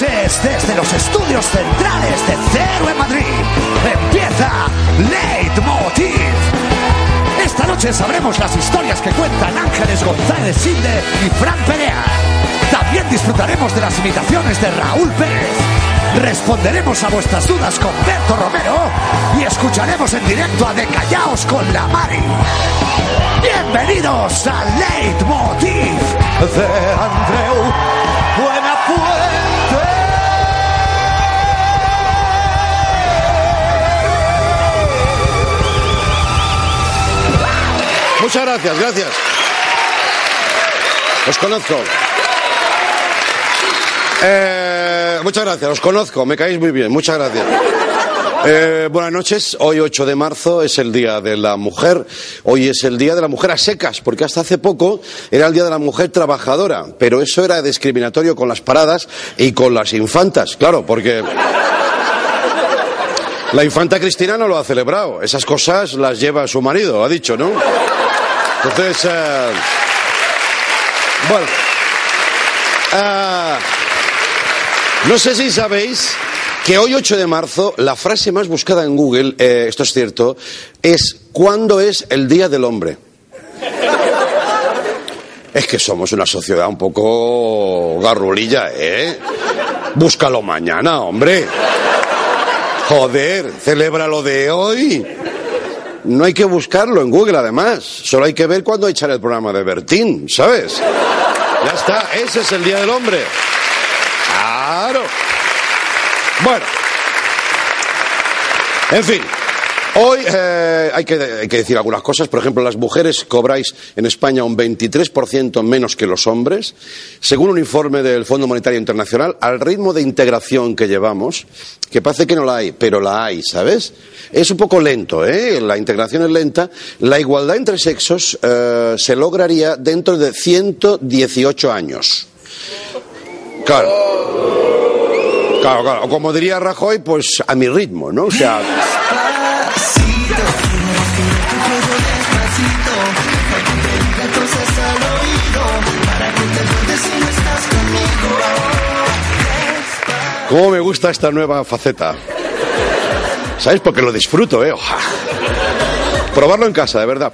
noches desde los estudios centrales de Cero en Madrid. Empieza Leitmotiv. Esta noche sabremos las historias que cuentan Ángeles González Sinde y Fran Perea. También disfrutaremos de las imitaciones de Raúl Pérez. Responderemos a vuestras dudas con Berto Romero y escucharemos en directo a De Callaos con la Mari. Bienvenidos a Leitmotiv de Andreu Buenafuente. Muchas gracias, gracias. Os conozco. Eh, muchas gracias, os conozco, me caéis muy bien, muchas gracias. Eh, buenas noches, hoy 8 de marzo es el Día de la Mujer, hoy es el Día de la Mujer a secas, porque hasta hace poco era el Día de la Mujer Trabajadora, pero eso era discriminatorio con las paradas y con las infantas, claro, porque... La infanta Cristina no lo ha celebrado, esas cosas las lleva su marido, ha dicho, ¿no? Entonces, eh, bueno, eh, no sé si sabéis que hoy 8 de marzo la frase más buscada en Google, eh, esto es cierto, es ¿cuándo es el Día del Hombre? Es que somos una sociedad un poco garrulilla, ¿eh? Búscalo mañana, hombre. Joder, celébralo de hoy. No hay que buscarlo en Google, además. Solo hay que ver cuándo echar el programa de Bertín, ¿sabes? Ya está, ese es el Día del Hombre. Claro. Bueno. En fin. Hoy eh, hay, que, decir algunas cosas. Por ejemplo, las mujeres cobráis en España un 23% menos que los hombres. Según un informe del Fondo Monetario Internacional, al ritmo de integración que llevamos, que parece que no la hay, pero la hay, ¿sabes? Es un poco lento, ¿eh? La integración es lenta. La igualdad entre sexos eh, se lograría dentro de 118 años. Claro. Claro, claro. Como diría Rajoy, pues a mi ritmo, ¿no? O sea. ¿Cómo me gusta esta nueva faceta? ¿Sabes? Porque lo disfruto, ¿eh? Oja. Probarlo en casa, de verdad.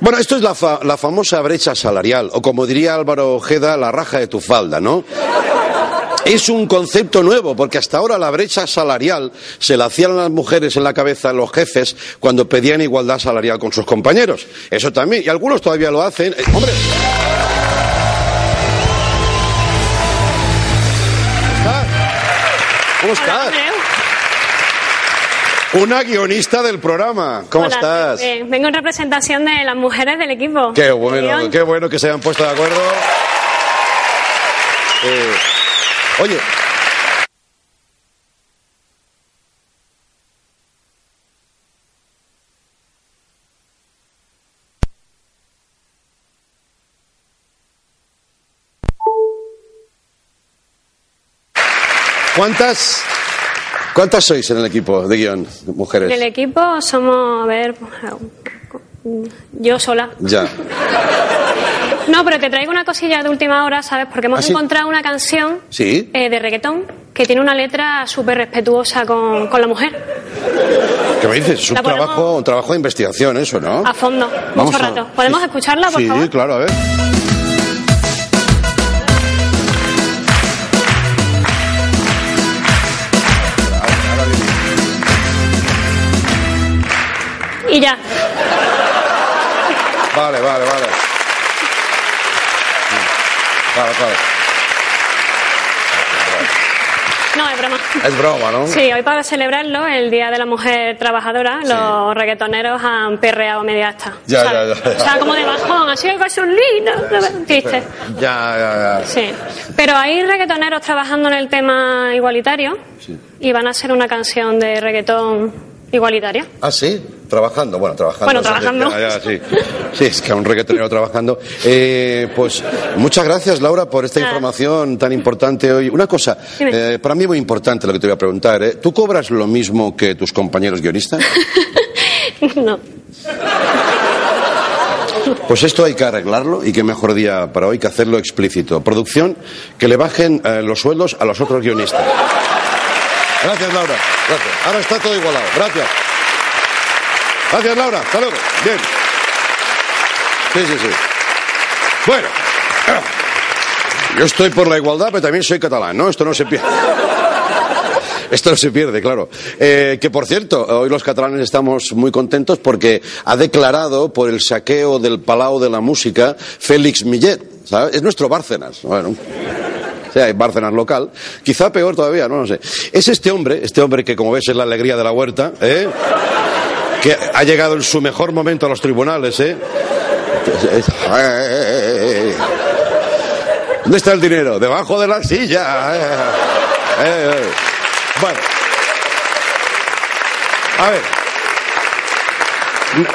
Bueno, esto es la, fa- la famosa brecha salarial, o como diría Álvaro Ojeda, la raja de tu falda, ¿no? Es un concepto nuevo, porque hasta ahora la brecha salarial se la hacían las mujeres en la cabeza los jefes cuando pedían igualdad salarial con sus compañeros. Eso también, y algunos todavía lo hacen. Eh, Hombre. ¿Cómo estás? Una guionista del programa. ¿Cómo Hola, estás? eh, vengo en representación de las mujeres del equipo. Qué bueno, qué bueno que se hayan puesto de acuerdo. Eh, oye. ¿Cuántas, cuántas sois en el equipo de guion, mujeres? Del equipo somos, a ver, yo sola. Ya. No, pero te traigo una cosilla de última hora, ¿sabes? Porque hemos ¿Ah, sí? encontrado una canción Sí. eh, de reggaetón que tiene una letra súper respetuosa con, con la mujer, ¿Qué me dices? Es un trabajo, un trabajo de investigación eso, ¿no? a fondo, Vamos mucho a- rato. ¿Podemos sí. escucharla, por sí, favor? claro, a ver. Y ya. Vale, vale, vale. Vale, vale. No, es broma. Es broma, ¿no? Sí, hoy para celebrarlo, el Día de la Mujer Trabajadora, los reggaetoneros han perreado media hasta. Ya, ya, ya, ya. O sea, como de bajón, así hay gasolina. Triste. Ya, ya, ya. Sí. Pero hay reggaetoneros trabajando en el tema igualitario y van a hacer una canción de reggaetón igualitaria. Ah, sí, trabajando. Bueno, trabajando. Bueno, trabajando. ya, ya, sí. sí, es que un reggaetonero trabajando. Eh, pues muchas gracias, Laura, por esta información tan importante hoy. Una cosa, eh, para mí muy importante lo que te voy a preguntar. ¿eh? ¿Tú cobras lo mismo que tus compañeros guionistas? no. Pues esto hay que arreglarlo y qué mejor día para hoy que hacerlo explícito. Producción, que le bajen eh, los sueldos a los otros guionistas. Gracias, Laura. Gracias. Ahora está todo igualado. Gracias. Gracias, Laura. Hasta luego. Bien. Sí, sí, sí. Bueno. Yo estoy por la igualdad, pero también soy catalán, ¿no? Esto no se pierde. Esto no se pierde, claro. Eh, que por cierto, hoy los catalanes estamos muy contentos porque ha declarado por el saqueo del Palau de la Música Félix Millet. ¿sabes? Es nuestro Bárcenas. Bueno. O sea, Bárcenas local. Quizá peor todavía, no lo sé. Es este hombre, este hombre que como ves es la alegría de la huerta, ¿eh? que ha llegado en su mejor momento a los tribunales, ¿eh? ¿Dónde está el dinero? Debajo de la silla. Eh, eh, eh. Bueno. A ver.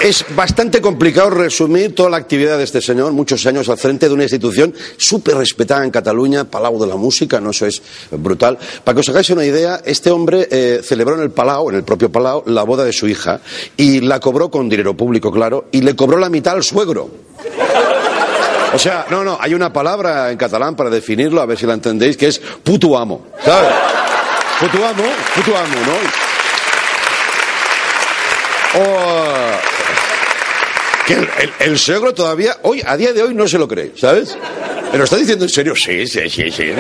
Es bastante complicado resumir toda la actividad de este señor, muchos años al frente de una institución súper respetada en Cataluña, Palau de la Música, no eso es brutal. Para que os hagáis una idea, este hombre eh, celebró en el Palau, en el propio Palau, la boda de su hija y la cobró con dinero público, claro, y le cobró la mitad al suegro. O sea, no, no, hay una palabra en catalán para definirlo, a ver si la entendéis, que es puto amo, ¿sabes? Puto amo, puto amo, ¿no? O, que el, el, todavía, hoy, a día de hoy, no se lo cree, ¿sabes? ¿Me lo está diciendo en serio? Sí, sí, sí, sí.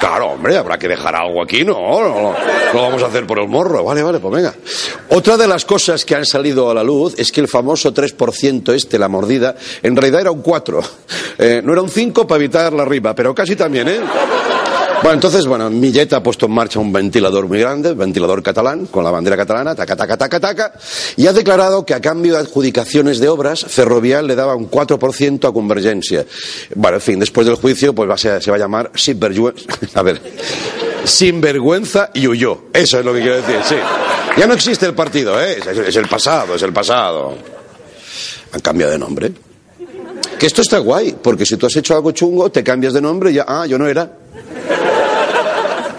Claro, hombre, habrá que dejar algo aquí, no, no, no, lo vamos a hacer por el morro. Vale, vale, pues venga. Otra de las cosas que han salido a la luz es que el famoso 3% este, la mordida, en realidad era un 4. Eh, no era un 5 para evitar la riba, pero casi también, ¿eh? Bueno, entonces, bueno, Millet ha puesto en marcha un ventilador muy grande, ventilador catalán, con la bandera catalana, taca, taca, taca, taca, y ha declarado que a cambio de adjudicaciones de obras, Ferrovial le daba un 4% a Convergencia. Bueno, en fin, después del juicio, pues se va a llamar Sinvergüenza, a ver, Sinvergüenza y huyó. Eso es lo que quiero decir, sí. Ya no existe el partido, ¿eh? Es el pasado, es el pasado. Han cambiado de nombre. Que esto está guay, porque si tú has hecho algo chungo, te cambias de nombre y ya, ah, yo no era.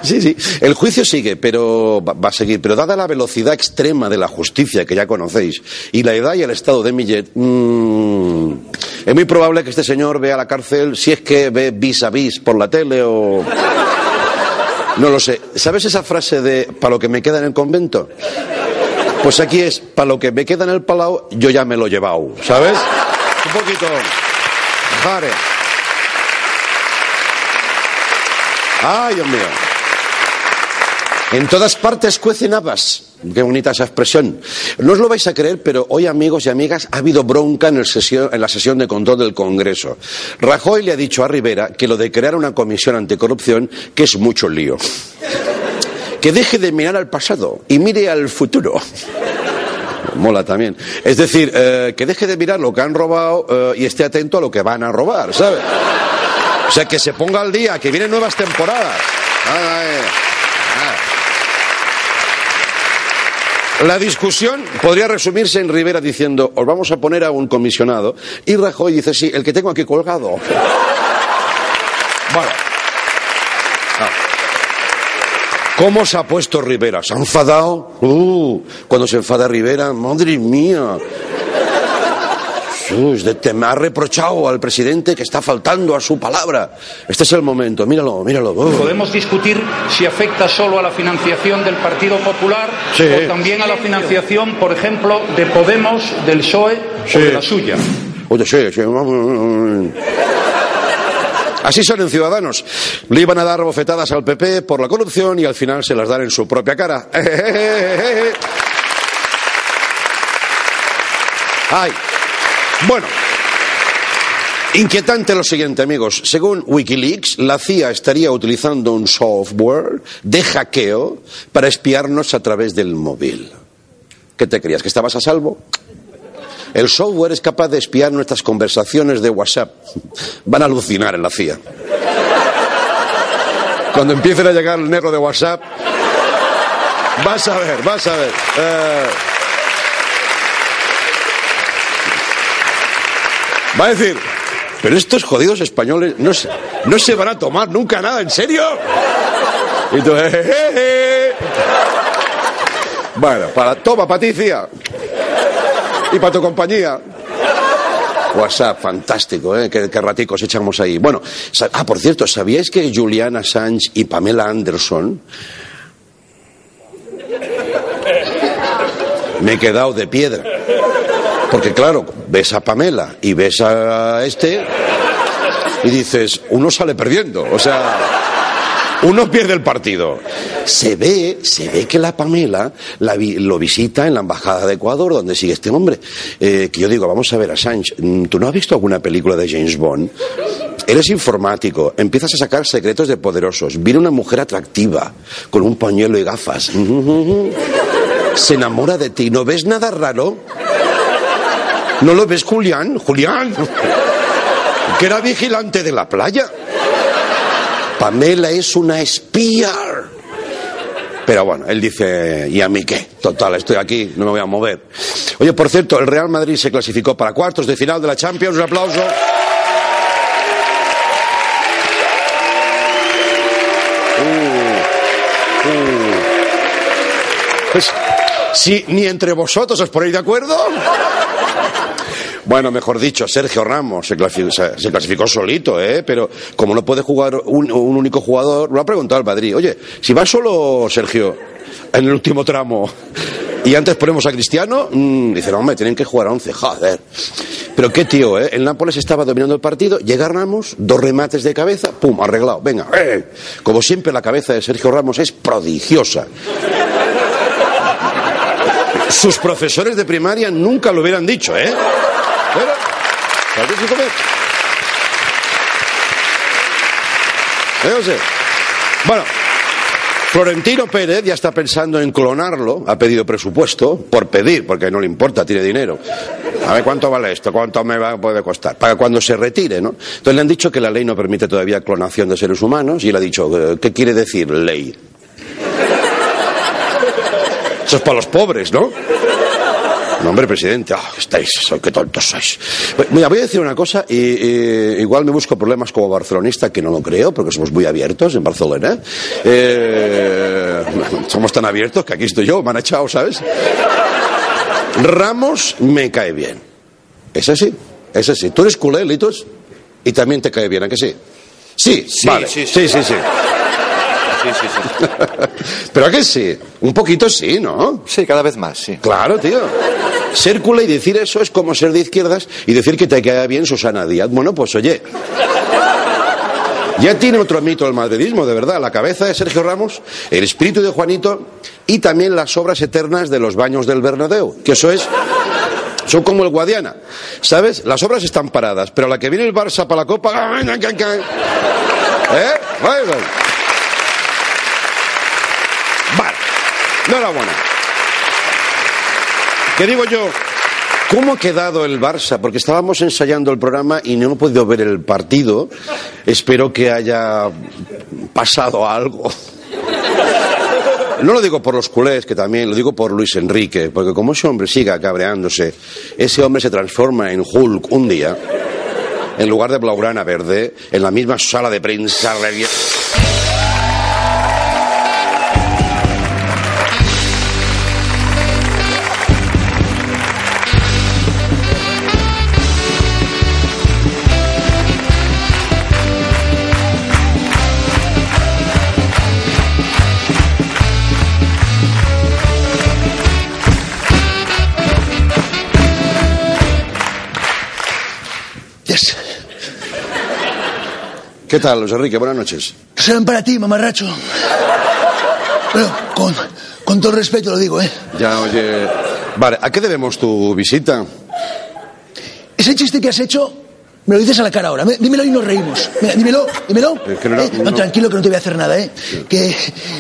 Sí, sí. El juicio sigue, pero va a seguir. Pero dada la velocidad extrema de la justicia que ya conocéis y la edad y el estado de Millet, mmm, es muy probable que este señor vea la cárcel si es que ve vis a vis por la tele o. No lo sé. ¿Sabes esa frase de para lo que me queda en el convento? Pues aquí es para lo que me queda en el palau, yo ya me lo he llevado. ¿Sabes? Un poquito. Vale. Ay, Dios mío. En todas partes cuecen habas. Qué bonita esa expresión. No os lo vais a creer, pero hoy, amigos y amigas, ha habido bronca en, el sesión, la sesión de control del Congreso. Rajoy le ha dicho a Rivera que lo de crear una comisión anticorrupción, que es mucho lío. Que deje de mirar al pasado y mire al futuro. Mola también. Es decir, eh, que deje de mirar lo que han robado eh, y esté atento a lo que van a robar, ¿sabes? O sea, que se ponga al día, que vienen nuevas temporadas. Eh. La discusión podría resumirse en Rivera diciendo, os vamos a poner a un comisionado. Y Rajoy dice, sí, el que tengo aquí colgado. Bueno. Ah. ¿Cómo se ha puesto Rivera? ¿Se ha enfadado? Uh, cuando se enfada Rivera, madre mía. Te me ha reprochado al presidente que está faltando a su palabra. Este es el momento, míralo, míralo. Uh. Podemos discutir si afecta solo a la financiación del Partido Popular Sí. o también a la financiación, por ejemplo, de Podemos, del PSOE Sí. o de la suya. Oye, sí, sí. Así son en Ciudadanos. Le iban a dar bofetadas al PP por la corrupción y al final se las dan en su propia cara. Ay. Bueno. Inquietante lo siguiente, amigos. Según Wikileaks, la CIA estaría utilizando un software de hackeo para espiarnos a través del móvil. ¿Qué te creías? ¿Que estabas a salvo? El software es capaz de espiar nuestras conversaciones de WhatsApp. Van a alucinar en la CIA. Cuando empiecen a llegar el negro de WhatsApp, vas a ver, vas a ver. Eh, Va a decir, pero estos jodidos españoles no se, no se van a tomar nunca nada, ¿en serio? Y tú, "Jejeje". Bueno, para, toma, Patricia. Y para tu compañía. WhatsApp, fantástico, ¿eh? Qué, qué raticos echamos ahí. Bueno, ah, por cierto, ¿sabíais que Juliana Assange y Pamela Anderson... Me he quedado de piedra. Porque claro, ves a Pamela y ves a este y dices, uno sale perdiendo. O sea, uno pierde el partido. Se ve, se ve que la Pamela la vi- lo visita en la embajada de Ecuador, donde sigue este hombre. Eh, que yo digo, vamos a ver, Assange, mm, ¿tú no has visto alguna película de James Bond? Eres informático, empiezas a sacar secretos de poderosos. Viene una mujer atractiva, con un pañuelo y gafas. Se enamora de ti. ¿No ves nada raro? ¿No lo ves, Julián? Julián, que era vigilante de la playa. Pamela es una espía. Pero bueno, él dice, ¿y a mí qué? Total, estoy aquí, no me voy a mover. Oye, por cierto, el Real Madrid se clasificó para cuartos de final de la Champions. Un aplauso. Uh, uh. Pues, si ni entre vosotros os ponéis de acuerdo. Bueno, mejor dicho, Sergio Ramos se clasificó, solito, ¿eh? Pero como no puede jugar un, único jugador, lo ha preguntado el Madrid. Oye, si va solo Sergio en el último tramo y antes ponemos a Cristiano, mm, dice, no, hombre, tienen que jugar a 11, joder. Pero qué tío, ¿eh? El Nápoles estaba dominando el partido, llega Ramos, dos remates de cabeza, pum, arreglado, venga. ¡eh! Como siempre, la cabeza de Sergio Ramos es prodigiosa. Sus profesores de primaria nunca lo hubieran dicho, ¿eh? ¿Eh? Bueno, Florentino Pérez ya está pensando en clonarlo, ha pedido presupuesto, por pedir, porque no le importa, tiene dinero. A ver cuánto vale esto, cuánto me va, puede costar, para cuando se retire, ¿no? Entonces le han dicho que la ley no permite todavía clonación de seres humanos y él ha dicho, eh, ¿qué quiere decir ley? Eso es para los pobres, ¿no? No, hombre, presidente, ah, estáis, soy- qué tontos sois. Mira, voy a decir una cosa, y, y igual me busco problemas como barcelonista, que no lo creo, porque somos muy abiertos en Barcelona. Eh, somos tan abiertos que aquí estoy yo, me han echado, ¿sabes? Ramos me cae bien. Ese sí, ese sí. Tú eres culé, Litos, y también te cae bien, ¿a que sí? Sí, Sí, vale. sí, sí, sí. sí. sí. Sí, sí, sí. Pero a que sí, un poquito sí, ¿no? Sí, cada vez más, sí. Claro, tío. Ser y decir eso es como ser de izquierdas y decir que te queda bien Susana Díaz. Bueno, pues oye. Ya tiene otro mito el madridismo, de verdad. La cabeza de Sergio Ramos, el espíritu de Juanito y también las obras eternas de los baños del Bernabéu. Que eso es. Son como el Guadiana. ¿Sabes? Las obras están paradas, pero a la que viene el Barça para la Copa. ¿Eh? Vale. Enhorabuena. ¿Qué digo yo? ¿Cómo ha quedado el Barça? Porque estábamos ensayando el programa y no he podido ver el partido. Espero que haya pasado algo. No lo digo por los culés, que también, lo digo por Luis Enrique, porque como ese hombre siga cabreándose, ese hombre se transforma en Hulk un día, en lugar de Blaugrana Verde, en la misma sala de prensa. ¿Qué tal, Luis Enrique? Buenas noches. Serán para ti, mamarracho. Bueno, con, con todo el respeto lo digo, ¿eh? Ya, oye. Vale, ¿a qué debemos tu visita? Ese chiste que has hecho, me lo dices a la cara ahora. Me- Dímelo y nos reímos. Dímelo, dímelo. Es que no era- Eh, no, no. tranquilo que no te voy a hacer nada, ¿eh? Que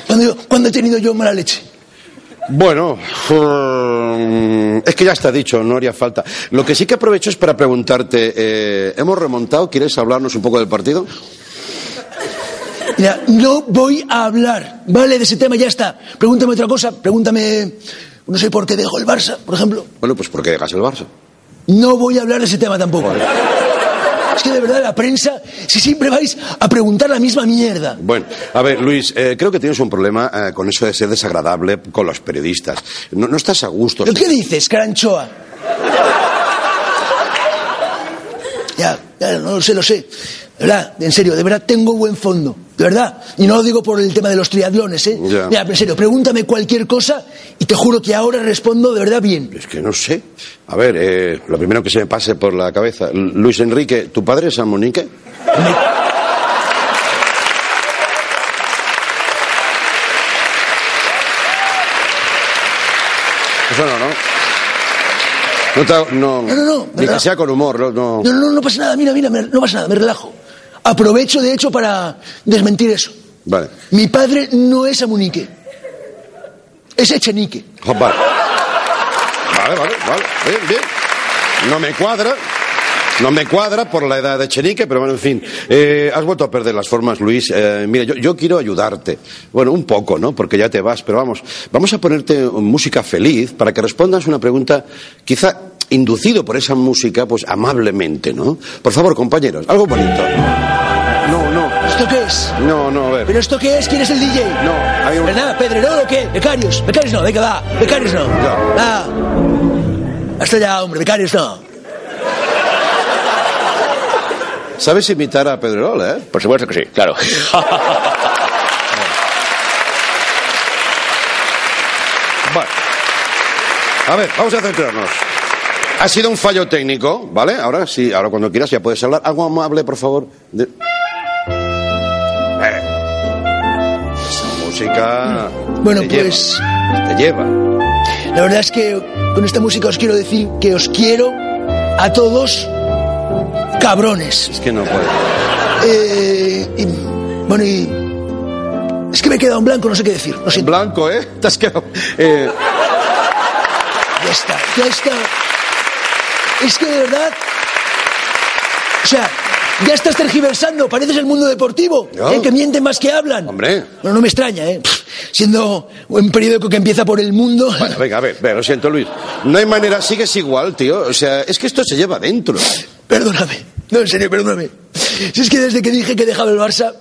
cuando, cuando he tenido yo mala leche. Bueno, mm, es que ya está dicho, no haría falta. Lo que sí que aprovecho es para preguntarte, eh, ¿hemos remontado? ¿Quieres hablarnos un poco del partido? Mira, no voy a hablar, ¿vale? De ese tema ya está. Pregúntame otra cosa, pregúntame... No sé por qué dejo el Barça, por ejemplo. Bueno, pues ¿por qué dejas el Barça? No voy a hablar de ese tema tampoco. Es que de verdad la prensa, si siempre vais a preguntar la misma mierda. Bueno, a ver, Luis, eh, creo que tienes un problema eh, con eso de ser desagradable con los periodistas. No, no estás a gusto. ¿Pero qué dices, caranchoa? Ya, no lo sé, lo sé. De verdad, en serio, de verdad tengo buen fondo. De verdad. Y no lo digo por el tema de los triatlones, ¿eh? Ya. Mira, en serio, pregúntame cualquier cosa y te juro que ahora respondo de verdad bien. Es que no sé. A ver, eh, lo primero que se me pase por la cabeza. L- Luis Enrique, ¿tu padre es San Monique? Eso no, ¿no? No, te- no, No, no, no, Ni que sea con humor, no. no. No, no, no pasa nada, mira, mira, no pasa nada, me relajo. Aprovecho, de hecho, para desmentir eso. Vale. Mi padre no es Amunique. Es Echenique. Ah, Vale. Vale, vale, vale. Bien, bien. No me cuadra. No me cuadra por la edad de Chenique, pero bueno, en fin. Eh, has vuelto a perder las formas, Luis. Eh, mira, yo, yo quiero ayudarte. Bueno, un poco, ¿no? Porque ya te vas, pero vamos. Vamos a ponerte música feliz para que respondas una pregunta quizá inducido por esa música, pues amablemente, ¿no? Por favor, compañeros, algo bonito. No, no. ¿Esto qué es? No, no, a ver. ¿Pero esto qué es? ¿Quién es el DJ? No, hay un- ¿Verdad? ¿Pedrerol o qué? ¿Becarios? ¿Becarios no? Venga, va. ¿Becarios no? Ya. Va. Hasta ya, hombre. ¿Becarios no? ¿Sabes imitar a Pedrerol, eh? Por supuesto que sí, claro. Vale. A ver, vamos a centrarnos. Ha sido un fallo técnico, ¿vale? Ahora sí, ahora cuando quieras ya puedes hablar. Algo amable, por favor. De- Eh. Esa música. Bueno, te pues- lleva, te lleva. La verdad es que con esta música os quiero decir que os quiero a todos cabrones. Es que no puedo. Eh, y, bueno, y... Es que me he quedado en blanco, no sé qué decir. Lo En siento. blanco, ¿eh? Te has quedado. Eh, Ya está, ya está. Es que de verdad. O sea, ya estás tergiversando, pareces el mundo deportivo, No. ¿eh? que mienten más que hablan. Hombre. Bueno, no me extraña, ¿eh? Pff, Siendo un periódico que empieza por el mundo. Bueno, venga, a ver, lo siento, Luis. No hay manera, sigues igual, tío. O sea, es que esto se lleva dentro. Perdóname. No, en serio, perdóname. Si es que desde que dije que dejaba el Barça,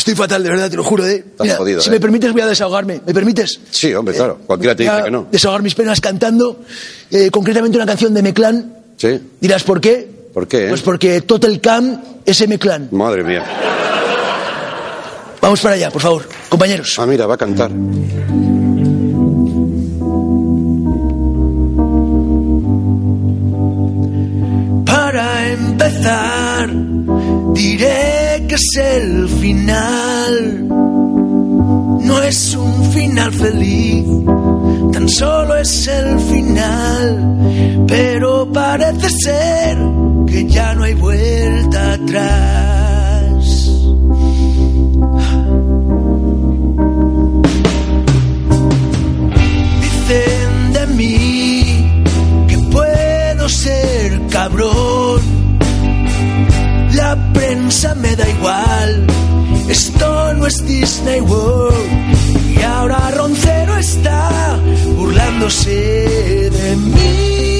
estoy fatal, de verdad, te lo juro, ¿eh? Estás jodido, si ¿eh? me permites, voy a desahogarme. ¿Me permites? Sí, hombre, claro. Cualquiera te dice que no. Desahogar mis penas cantando, eh, concretamente una canción de Meclán. Sí. Dirás, ¿por qué? ¿Por qué, eh? Pues porque Total Camp es Meclán. Madre mía. Vamos para allá, por favor, compañeros. Ah, mira, va a cantar. Para empezar, diré que es el final. No es un final feliz, tan solo es el final. Pero parece ser que ya no hay vuelta atrás. Me da igual, esto no es Disney World. Y ahora Roncero está burlándose de mí.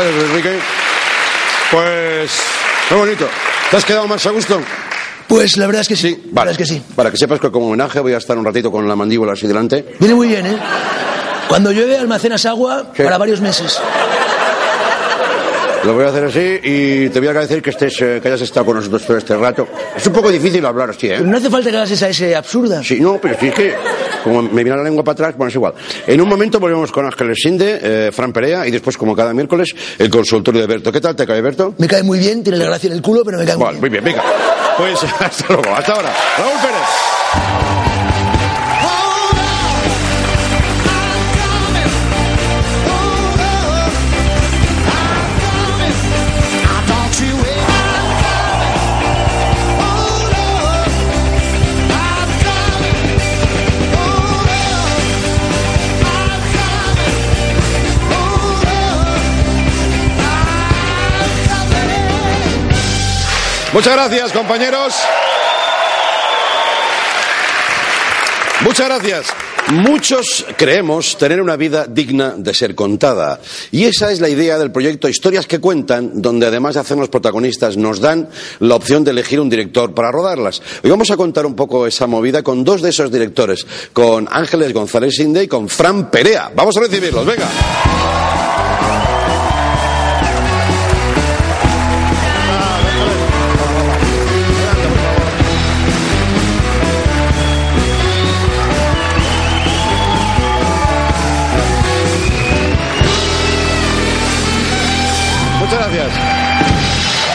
Luis Enrique. Pues. Qué bonito. ¿Te has quedado más a gusto? Pues la verdad es que sí. Sí, La vale. verdad es que sí. Para que sepas que como homenaje voy a estar un ratito con la mandíbula así delante. Viene muy bien, ¿eh? Cuando llueve almacenas agua ¿Qué? para varios meses. Lo voy a hacer así y te voy a agradecer que estés, eh, que hayas estado con nosotros todo este rato. Es un poco difícil hablar así, Pero ¿eh? no hace falta que hagas esa S absurda. Sí, no, pero sí es que como me viene la lengua para atrás, bueno, es igual. En un momento volvemos con Ángeles Sinde, eh, Fran Perea y después, como cada miércoles, el consultorio de Berto. ¿Qué tal te cae, Berto? Me cae muy bien, tiene la gracia en el culo, pero me cae muy Vale, bien. muy bien, venga. Pues hasta luego, hasta ahora. Raúl Pérez. Muchas gracias, compañeros. Muchas gracias. Muchos creemos tener una vida digna de ser contada. Y esa es la idea del proyecto Historias que Cuentan, donde además de hacernos protagonistas, nos dan la opción de elegir un director para rodarlas. Hoy vamos a contar un poco esa movida con dos de esos directores, con Ángeles González Inde y con Fran Perea. Vamos a recibirlos, venga.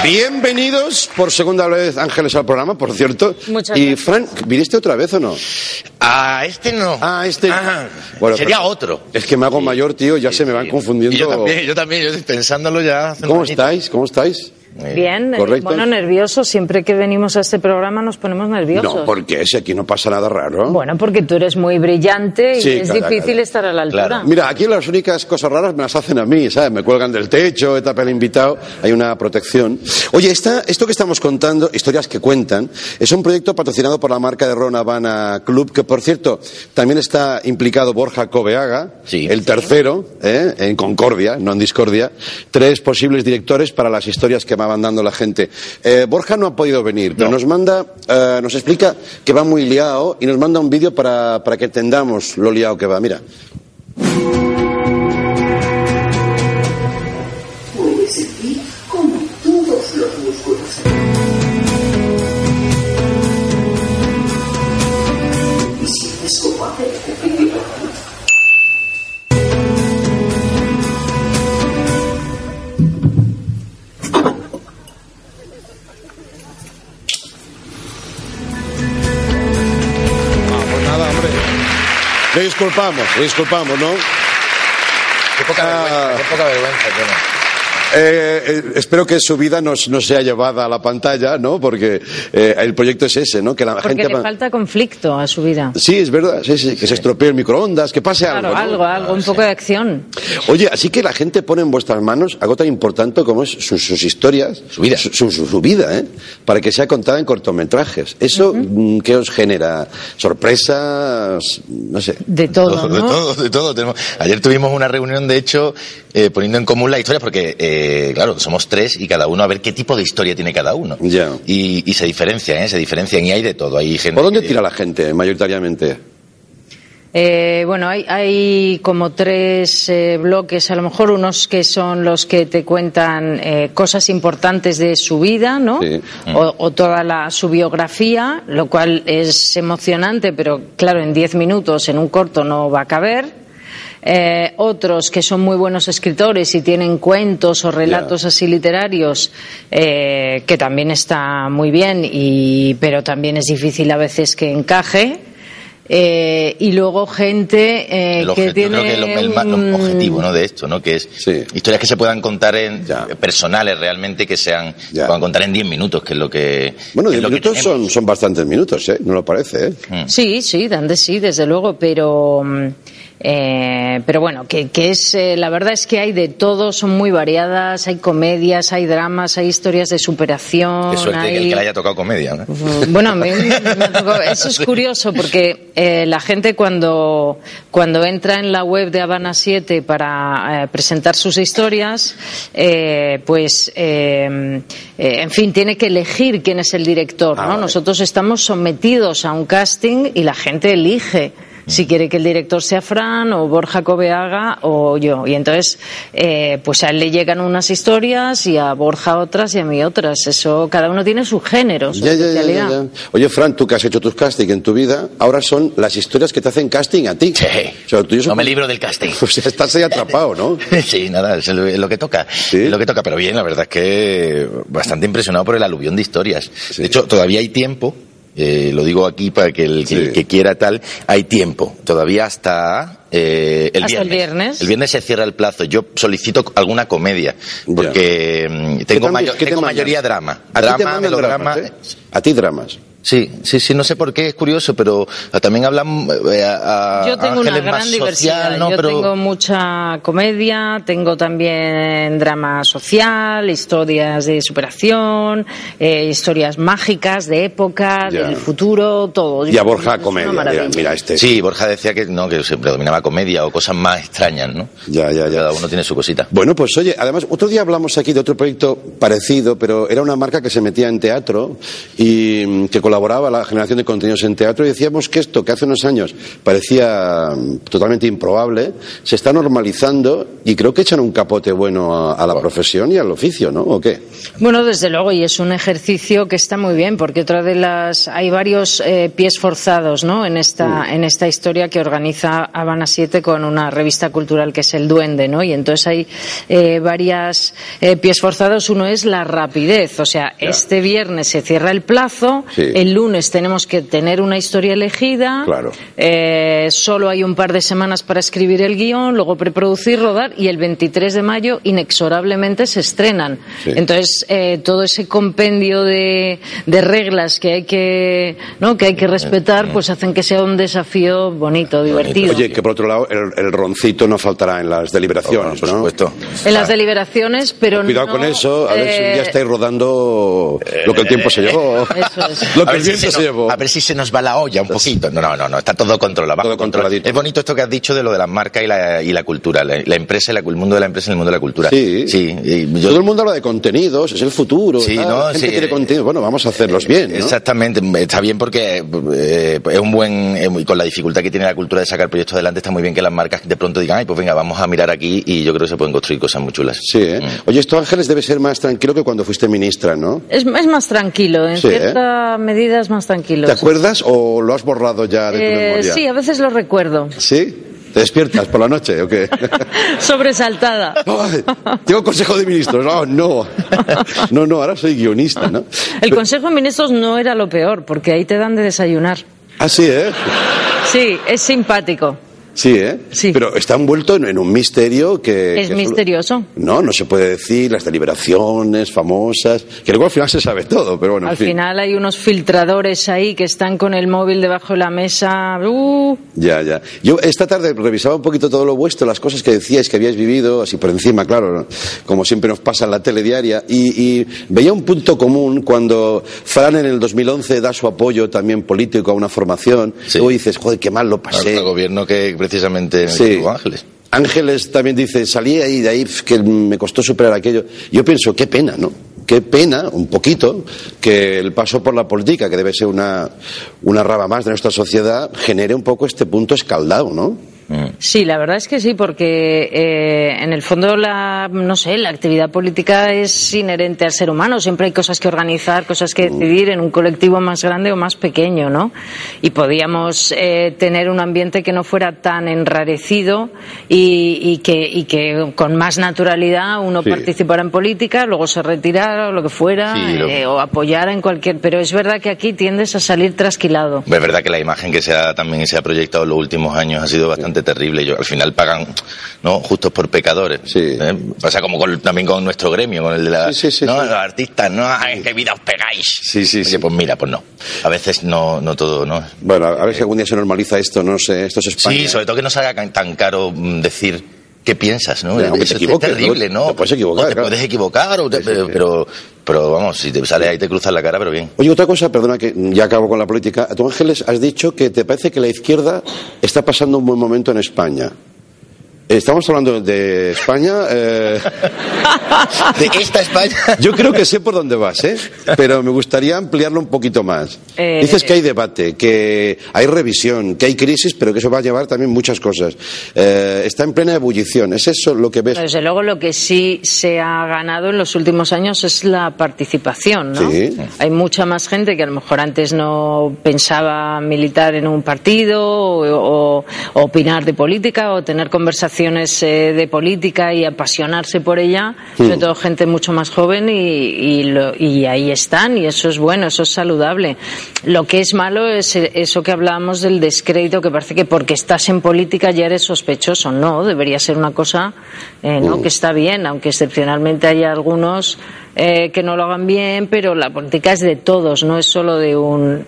Bienvenidos por segunda vez, Ángeles, al programa, por cierto. Muchas y gracias. Frank, ¿viniste otra vez o no? A este no. Ah, este. Ah, Bueno, sería pero- otro. Es que me hago mayor, tío, ya se me van confundiendo. Y yo también, yo también, yo pensándolo ya. hace ¿Cómo estáis? ¿Cómo estáis? Bien, eh, bueno, nerviosos. Siempre que venimos a este programa nos ponemos nerviosos. No, porque si aquí no pasa nada raro. Bueno, porque tú eres muy brillante y Sí, es difícil estar a la altura. Claro. Mira, aquí las únicas cosas raras me las hacen a mí, ¿sabes? Me cuelgan del techo, he tapado el invitado, hay una protección. Oye, esta, esto que estamos contando, historias que cuentan, es un proyecto patrocinado por la marca de Ron Habana Club, que por cierto, también está implicado Borja Coveaga, Sí. el tercero, ¿eh? en Concordia, no en Discordia, tres posibles directores para las historias que me la gente. Eh, Borja no ha podido venir, pero No. nos manda, eh, nos explica que va muy liado y nos manda un vídeo para, para que entendamos lo liado que va. Mira. Le disculpamos, le disculpamos, ¿no? Qué poca Ah. vergüenza, qué poca vergüenza. Eh, eh, espero que su vida no, no sea llevada a la pantalla, ¿no? Porque eh, el proyecto es ese, ¿no? Que la Porque gente... le falta conflicto a su vida. Sí, es verdad, sí, sí, que se estropee el microondas, que pase Claro, algo. ¿no? algo, algo, un poco de acción. Oye, así que la gente pone en vuestras manos algo tan importante como es sus, sus historias, Su vida. su, su- su vida, ¿eh? Para que sea contada en cortometrajes. ¿Eso mm, qué os genera? ¿Sorpresas? No sé. De todo, de ¿no? todo, de todo. Ayer tuvimos una reunión, de hecho, eh, poniendo en común las historias, porque, eh, claro, somos tres y cada uno a ver qué tipo de historia tiene cada uno. Ya. Y, y se diferencian, ¿eh? Se diferencian y hay de todo. Hay gente ¿Por dónde que- tira la gente, mayoritariamente? Eh, bueno, hay, hay como tres eh, bloques, a lo mejor unos que son los que te cuentan eh, cosas importantes de su vida, ¿no? Sí. O, o toda la, su biografía, lo cual es emocionante, pero claro, en diez minutos en un corto no va a caber. Eh, otros que son muy buenos escritores y tienen cuentos o relatos así literarios, eh, que también está muy bien, y, pero también es difícil a veces que encaje. Eh, y luego gente eh, El que obje- yo tiene creo que el un- objetivo ¿no? de esto, ¿no? que es Sí. historias que se puedan contar en Ya. personales realmente, que sean Ya. puedan contar en 10 minutos, que es lo que Bueno, que 10 es lo que minutos son, son bastantes minutos, ¿eh? No lo parece, ¿eh? Mm. Sí, sí, dan de sí, desde luego, pero mm, eh, pero bueno, que, que es eh, la verdad es que hay de todo, son muy variadas, hay comedias, hay dramas, hay historias de superación, Qué suerte que el hay que le haya tocado comedia. ¿no? bueno, a mí me tocó- eso es curioso porque eh, la gente cuando, cuando entra en la web de Habana 7 para eh, presentar sus historias, eh, pues, eh, eh, en fin, tiene que elegir quién es el director. Ah, ¿no? vale. Nosotros estamos sometidos a un casting y la gente elige si quiere que el director sea Fran o Borja Coveaga o yo. Y entonces, eh, pues a él le llegan unas historias y a Borja otras y a mí otras. Eso, cada uno tiene su género, su Ya, ya, ya, especialidad. ya, ya. Oye, Fran, tú que has hecho tus casting en tu vida, ahora son las historias que te hacen casting a ti. Sí. O sea, tú y yo No me libro del casting. O sea, estás ahí atrapado, ¿no? Sí, nada, es lo, que toca. Sí. Es lo que toca, pero bien, la verdad es que bastante impresionado por el aluvión de historias. De hecho, todavía hay tiempo, eh, lo digo aquí para que el que, quiera tal, hay tiempo. Todavía hasta eh, el, Hasta viernes. el viernes. El viernes se cierra el plazo. Yo solicito alguna comedia, porque mm, ¿Qué tengo, te- mayo- tengo mayoría drama. ¿A ti te Drama, melodrama. dramas, eh? A ti dramas. Sí, sí, sí, no sé por qué, es curioso, pero también hablan eh, a, a Yo tengo una Ángeles gran más diversidad. social, ¿no? Yo Pero- tengo mucha comedia, tengo también drama social, historias de superación, eh, historias mágicas de época, Ya. del futuro, todo. Y a Borja Es comedia, mira este. Sí, Borja decía que no, que se predominaba comedia o cosas más extrañas, ¿no? Ya, ya, ya. Cada uno tiene su cosita. Bueno, pues oye, además, otro día hablamos aquí de otro proyecto parecido, pero era una marca que se metía en teatro y mm, que colaboraba a la generación de contenidos en teatro y decíamos que esto, que hace unos años parecía mm, totalmente improbable, se está normalizando y creo que echan un capote bueno a, a la profesión y al oficio, ¿no? ¿O qué? Bueno, desde luego, y es un ejercicio que está muy bien, porque otra de las. Hay varios eh, pies forzados, ¿no? En esta, en esta historia que organiza Habana 7 con una revista cultural que es El Duende, ¿no? Y entonces hay eh, varias eh, pies forzados. Uno es la rapidez, o sea, este viernes se cierra el plazo, Sí. El lunes tenemos que tener una historia elegida. Claro. Eh, solo hay un par de semanas para escribir el guion, luego preproducir, rodar y el 23 de mayo inexorablemente se estrenan. Sí. Entonces eh, todo ese compendio de, de reglas que hay que ¿no? que hay que respetar, pues hacen que sea un desafío bonito, divertido. Oye, que por otro lado, el, el roncito no faltará en las deliberaciones, por ¿no? supuesto. en las deliberaciones, pero Cuidado no, con eso, a ver si un día eh, estáis rodando lo que el tiempo se llevó. Eso es. Lo A ver, si se se nos, llevó. a ver si se nos va la olla un poquito. No, no, no, no, está todo controlado. Todo control. controladito. Es bonito esto que has dicho de lo de las marcas y la, y la cultura, la, la empresa, y la- el mundo de la empresa y el mundo de la cultura. Sí. sí. y yo- Todo el mundo habla de contenidos, es el futuro. Sí, no, la gente sí, quiere eh, contenidos. Bueno, vamos a hacerlos bien, ¿no? Exactamente, está bien porque eh, es un buen, eh, y con la dificultad que tiene la cultura de sacar proyectos adelante, está muy bien que las marcas de pronto digan, ay, pues venga, vamos a mirar aquí y yo creo que se pueden construir cosas muy chulas. Sí, ¿eh? Mm. Oye, esto Ángeles debe ser más tranquilo que cuando fuiste ministra, ¿no? Es, es más tranquilo, en Sí, ¿eh? cierta medida es más tranquilo. ¿Te acuerdas o lo has borrado ya de tu Eh, memoria? sí, a veces lo recuerdo. ¿Sí? ¿Te despiertas por la noche o qué? Sobresaltada. Tengo consejo de ministros. No, no. No, no, ahora soy guionista, ¿no? El Consejo de Ministros no era lo peor, porque ahí te dan de desayunar. Ah, sí, ¿eh? Sí, es simpático. Sí, ¿eh? Sí. Pero está envuelto en, en un misterio que... Es que solo- misterioso. No, no se puede decir, las deliberaciones famosas, que luego al final se sabe todo, pero bueno, en Al fin. final hay unos filtradores ahí que están con el móvil debajo de la mesa. Uh, Ya, ya. Yo esta tarde revisaba un poquito todo lo vuestro, las cosas que decíais que habíais vivido, así por encima, claro, ¿no? como siempre nos pasa en la tele diaria, y, y veía un punto común cuando Fran en el 2011 da su apoyo también político a una formación, Sí. luego dices, joder, qué mal lo Al pasé. gobierno que precisamente en el Sí. Ángeles. Ángeles también dice, salí ahí de ahí, que me costó superar aquello. Yo pienso, qué pena, ¿no? Qué pena, un poquito, que el paso por la política, que debe ser una, una rama más de nuestra sociedad, genere un poco este punto escaldado, ¿no? Sí, la verdad es que sí, porque eh, en el fondo la, no sé, la actividad política es inherente al ser humano. Siempre hay cosas que organizar, cosas que decidir en un colectivo más grande o más pequeño, ¿no? Y podíamos eh, tener un ambiente que no fuera tan enrarecido y, y que, y que con más naturalidad uno Sí. participara en política, luego se retirara o lo que fuera, Sí, lo- eh, o apoyara en cualquier. Pero es verdad que aquí tiendes a salir trasquilado. Es verdad que la imagen que se ha, también se ha proyectado en los últimos años ha sido bastante terrible. Yo, al final pagan, ¿no? Justos por pecadores. Sí. ¿eh? Pasa como con- también con nuestro gremio, con el de la, Sí, sí, sí, ¿no? los artistas, ¿no? Ay, qué vida os pegáis. Sí, sí, Oye, pues mira, pues no. A veces no, no todo, ¿no? Bueno, a ver si algún día se normaliza esto, no sé, esto es España. Sí, sobre todo que no salga tan- tan caro mm, decir qué piensas, ¿no? Te es terrible, ¿no? ¿no? Te puedes equivocar, O te claro. puedes equivocar, o te- Sí, sí, sí. pero, pero vamos, si te sale ahí te cruzas la cara, pero bien. Oye, otra cosa, perdona que ya acabo con la política. Tú, Ángeles, has dicho que te parece que la izquierda está pasando un buen momento en España. Estamos hablando de España. eh, De esta España. yo creo que sé por dónde vas, ¿eh? Pero me gustaría ampliarlo un poquito más. Eh, Dices que hay debate, que hay revisión, que hay crisis, pero que eso va a llevar también muchas cosas. Eh, está en plena ebullición. ¿Es eso lo que ves? Desde luego, lo que sí se ha ganado en los últimos años es la participación, ¿no? Sí. Hay mucha más gente que a lo mejor antes no pensaba militar en un partido o, o- o opinar de política o tener conversaciones eh, de política y apasionarse por ella sobre todo gente mucho más joven y, y, lo- y ahí están y eso es bueno, eso es saludable. Lo que es malo es eso que hablábamos del descrédito que parece que porque estás en política ya eres sospechoso. No, debería ser una cosa eh, ¿no? que está bien, aunque excepcionalmente haya algunos eh, que no lo hagan bien, pero la política es de todos, no es solo de un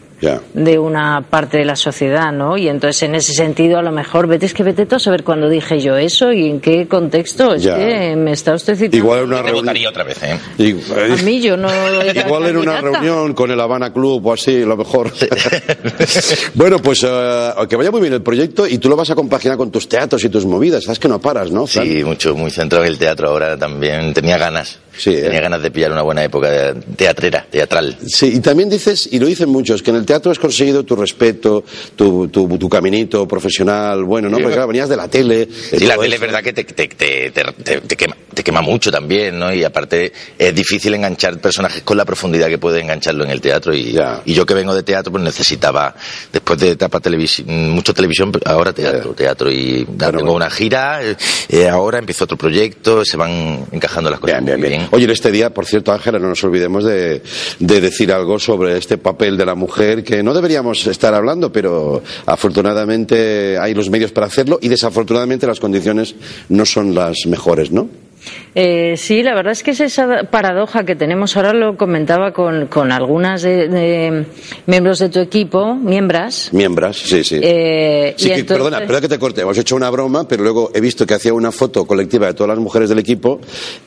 De una parte de la sociedad, ¿no? Y entonces en ese sentido a lo mejor vete es que vete tú a saber cuándo dije yo eso y en qué contexto. Es Ya. que me está usted citando. Igual en una Te reunión. votaría otra vez, ¿eh? y- A mí yo no. Igual en una reunión con el Habana Club o así, lo mejor. bueno, pues eh, que vaya muy bien el proyecto y tú lo vas a compaginar con tus teatros y tus movidas. Sabes que no paras, ¿no? Fran? Sí, mucho, muy centrado en el teatro ahora también. Tenía ganas. Sí, ¿eh? Tenía ganas de pillar una buena época teatrera, teatral. Sí, y también dices, y lo dicen muchos, que en el teatro has conseguido tu respeto, tu, tu, tu caminito profesional, bueno, ¿no? Porque claro, venías de la tele. de Sí, la tele es verdad que te, te, te, te- te- te quema, te quema mucho también, ¿no? Y aparte es difícil enganchar personajes con la profundidad que puede engancharlo en el teatro. Y, Ya. y yo que vengo de teatro, pues necesitaba, después de etapa televisión, mucho televisión, ahora teatro, teatro. Y Bueno, tengo bueno. una gira, eh, eh, ahora empiezo otro proyecto, se van encajando las cosas Bien, bien, muy bien. Oye, en este día, por cierto, Ángela, no nos olvidemos de, de decir algo sobre este papel de la mujer que no deberíamos estar hablando, pero afortunadamente hay los medios para hacerlo y desafortunadamente las condiciones no son las mejores, ¿no? Eh, sí, la verdad es que es esa paradoja que tenemos ahora, lo comentaba con, con algunas de, de miembros de tu equipo, miembros. Miembras, sí, sí. Eh, Sí, y que- entonces- perdona, perdona que te corte. Hemos hecho una broma, pero luego he visto que hacía una foto colectiva de todas las mujeres del equipo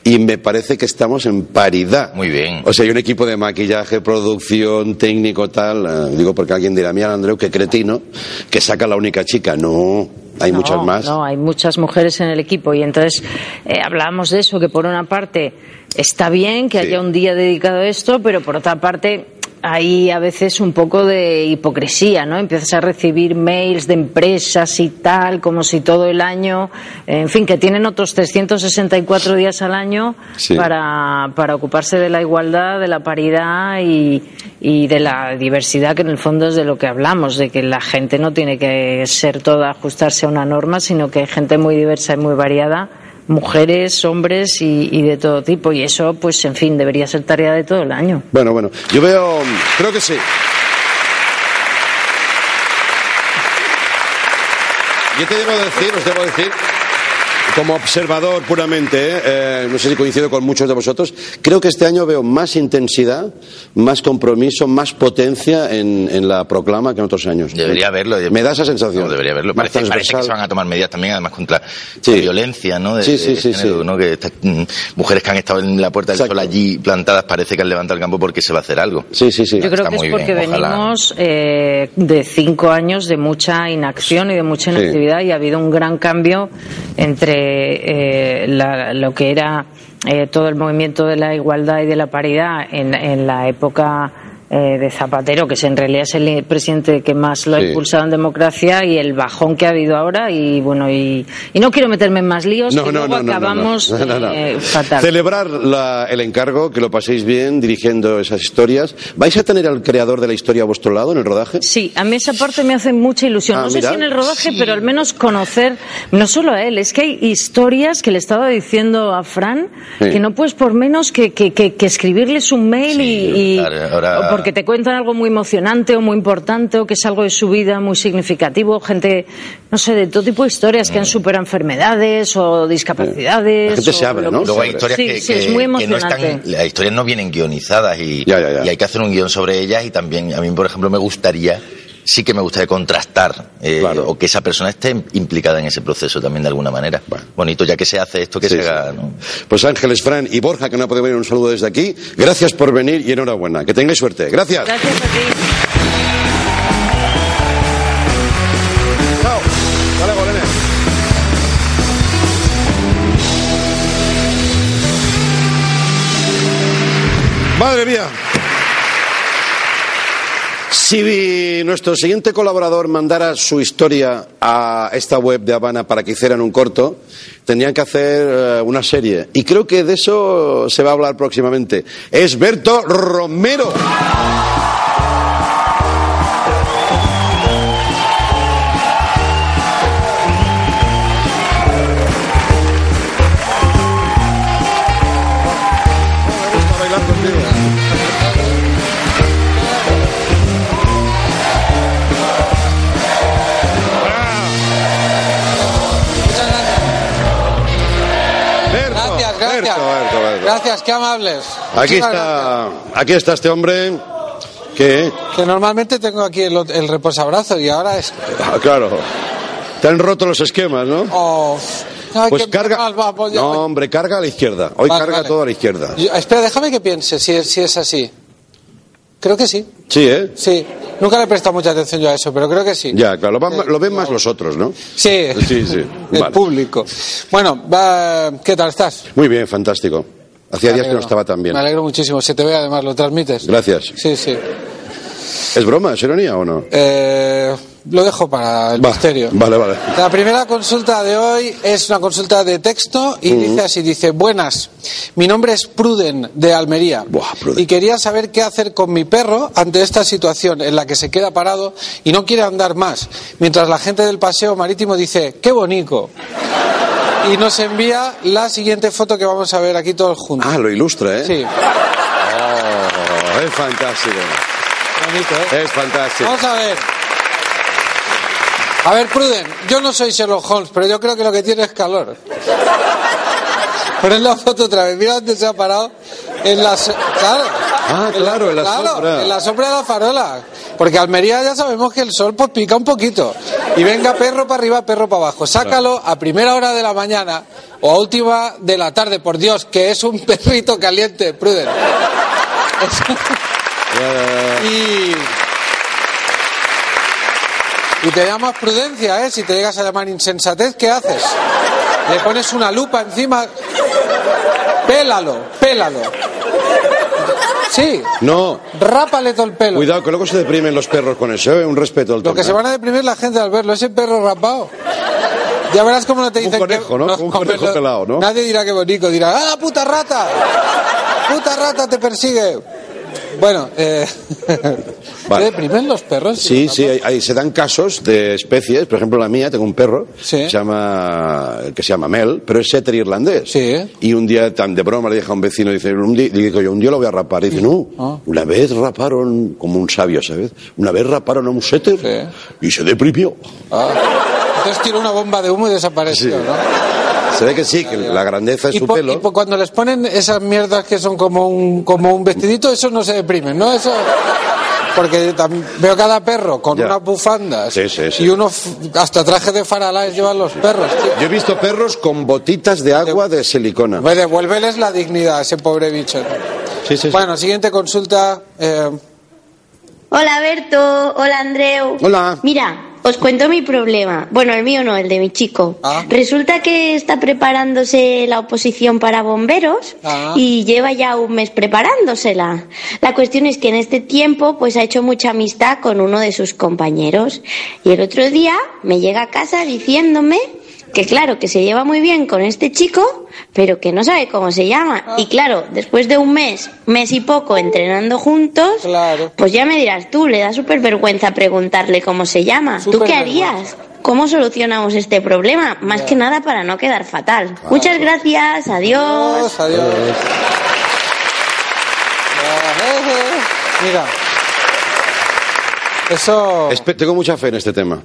y me parece que estamos en paridad. Muy bien. O sea, hay un equipo de maquillaje, producción, técnico, tal. eh, digo porque alguien dirá, mira, Andreu, qué cretino, que saca la única chica. No, hay No, muchas más. No, hay muchas mujeres en el equipo y entonces eh, hablábamos de eso, que por una parte está bien que Sí. haya un día dedicado a esto, pero por otra parte hay a veces un poco de hipocresía, ¿no? Empiezas a recibir mails de empresas y tal, como si todo el año, en fin, que tienen otros 364 días al año Sí. para, para ocuparse de la igualdad, de la paridad y, y de la diversidad, que en el fondo es de lo que hablamos, de que la gente no tiene que ser toda ajustarse a una norma, sino que hay gente muy diversa y muy variada, mujeres, hombres y, de todo tipo. Y eso, pues, en fin, debería ser tarea de todo el año. Bueno, bueno, yo veo, creo que sí. Yo te debo decir, os debo decir, como observador puramente, ¿eh? Eh, no sé si coincido con muchos de vosotros, creo que este año veo más intensidad, más compromiso, más potencia en, en la proclama que en otros años. Debería haberlo. Me da esa sensación. No, debería. Más Parece, parece que se van a tomar medidas también, además, contra Sí. la violencia, ¿no? De, Sí, sí, de sí, género, sí. ¿no? Que estas mm, mujeres que han estado en la Puerta del Exacto. Sol allí plantadas parece que han levantado el campo porque se va a hacer algo. Sí, sí, sí. Yo creo Está que es porque bien, venimos eh, de cinco años de mucha inacción y de mucha Sí. inactividad y ha habido un gran cambio entre eh, la- lo que era eh, todo el movimiento de la igualdad y de la paridad en, en la época eh, de Zapatero, que es en realidad es el presidente que más lo ha Sí. impulsado en democracia y el bajón que ha habido ahora y bueno y, y no quiero meterme en más líos No, que no, luego no, acabamos eh, fatal. Celebrar la- el encargo, que lo paséis bien dirigiendo esas historias. ¿Vais a tener al creador de la historia a vuestro lado en el rodaje? Sí, a mí esa parte me hace mucha ilusión. Ah, no sé si en el rodaje, pero al menos conocer, no solo a él, es que hay historias que le estaba diciendo a Fran Sí. que no puedes por menos que, que, que- que escribirles un mail y, y- ahora- ahora- o porque te cuentan algo muy emocionante o muy importante o que es algo de su vida muy significativo. Gente, no sé, de todo tipo de historias que han superado enfermedades o discapacidades. La gente se abre, ¿no? Luego hay historias Sí, que, sí, que- es muy que no emocionante. están, las historias no vienen guionizadas y, Ya, ya, ya. y hay que hacer un guion sobre ellas y también a mí, por ejemplo, me gustaría, sí que me gustaría contrastar eh, Claro. o que esa persona esté implicada en ese proceso también de alguna manera. Bonito, ya que se hace esto, que Sí, se sí. haga. ¿no? Pues Ángeles, Fran y Borja, que no ha podido venir, un saludo desde aquí. Gracias por venir y enhorabuena. Que tengáis suerte. Gracias. Gracias a ti. Chao. Dale, Golene. Madre mía. Si nuestro siguiente colaborador mandara su historia a esta web de Habana para que hicieran un corto, tendrían que hacer eh, una serie. Y creo que de eso se va a hablar próximamente. Es Berto Romero. Gracias, qué amables. Aquí está, aquí está este hombre que. Que normalmente tengo aquí el, el reposabrazo y ahora es. ah, claro, te han roto los esquemas, ¿no? Oh, ay, Pues carga. mal ya. No, hombre, carga a la izquierda. Hoy Vale, carga vale. todo a la izquierda. Yo- espera, déjame que piense si es, si es así. Creo que sí. Sí, ¿eh? Sí. Nunca le he prestado mucha atención yo a eso, pero creo que sí. Ya, claro, lo, van- lo ven más los otros, ¿no? Sí. Sí, sí. El Vale. público. Bueno, va- ¿qué tal estás? Muy bien, fantástico. Hacía días que no estaba tan bien. Me alegro muchísimo. Se te ve además, lo transmites. Gracias. Sí, sí. ¿Es broma? ¿Es ironía o no? Eh, lo dejo para el Va, misterio. Vale, vale. La primera consulta de hoy es una consulta de texto y dice así, dice, buenas, mi nombre es Pruden de Almería Buah, Pruden. y quería saber qué hacer con mi perro ante esta situación en la que se queda parado y no quiere andar más, mientras la gente del paseo marítimo dice, qué bonito. Y nos envía la siguiente foto que vamos a ver aquí todos juntos. Ah, lo ilustra, ¿eh? Sí, Oh, es fantástico. bonito, ¿eh? Es fantástico. Vamos a ver. A ver, Pruden, yo no soy Sherlock Holmes, pero yo creo que lo que tiene es calor. Ponen la foto otra vez, mira dónde se ha parado. En la, so- claro. Ah, claro, en la sombra. en la sombra de la farola. Porque Almería ya sabemos que el sol pues pica un poquito. Y venga perro para arriba, perro para abajo. Sácalo a primera hora de la mañana o a última de la tarde, por Dios, que es un perrito caliente, Pruden. Y. Y te llamas prudencia, ¿eh? Si te llegas a llamar insensatez, ¿qué haces? Le pones una lupa encima. Pélalo, pélalo. Sí, No, rápale todo el pelo. cuidado, que luego se deprimen los perros con eso, ¿eh? Un respeto al Lo que se van a deprimir la gente al verlo, ese perro rapado. Ya verás cómo no te Un dicen conejo, que... ¿no? Un conejo pelado, ¿no? Nadie dirá que bonito, dirá, ¡ah, puta rata! ¡Puta rata te persigue! Bueno, eh... Vale. ¿Te deprimen los perros? Sí, sí, hay, hay- se dan casos de especies, por ejemplo la mía, tengo un perro Sí. que, se llama, que se llama Mel, pero es setter irlandés. Sí. Y un día tan de broma le dije a un vecino, dice, un día, digo yo, un día lo voy a rapar. Y dice, no, Ah. una vez raparon, como un sabio, ¿sabes? Una vez raparon a un setter Sí. y se deprimió. Ah. Entonces tira una bomba de humo y desapareció, Sí. ¿no? Se ve que sí, que la grandeza es Y, su pelo. y cuando les ponen esas mierdas que son como un, como un vestidito, eso no se deprimen, ¿no? Eso... Porque veo cada perro con Ya. unas bufandas Sí, sí, sí. y unos hasta trajes de faralaes llevan los perros. tío. Yo he visto perros con botitas de agua de silicona. Pues devuélveles la dignidad a ese pobre bicho. Sí, sí, sí. Bueno, siguiente consulta. eh, Hola Berto, hola Andreu. Hola. Mira, os cuento mi problema. Bueno, el mío no, el de mi chico. Ah. Resulta que está preparándose la oposición para bomberos Ah. y lleva ya un mes preparándosela. La cuestión es que en este tiempo pues ha hecho mucha amistad con uno de sus compañeros y el otro día me llega a casa diciéndome que claro, que se lleva muy bien con este chico, pero que no sabe cómo se llama. Y claro, después de un mes, mes y poco entrenando juntos, Claro. pues ya me dirás tú, le da súper vergüenza preguntarle cómo se llama. ¿Tú qué harías? ¿Cómo solucionamos este problema? Más que nada para no quedar fatal. Muchas gracias, adiós. adiós, adiós. Mira. Eso Espe- Tengo mucha fe en este tema.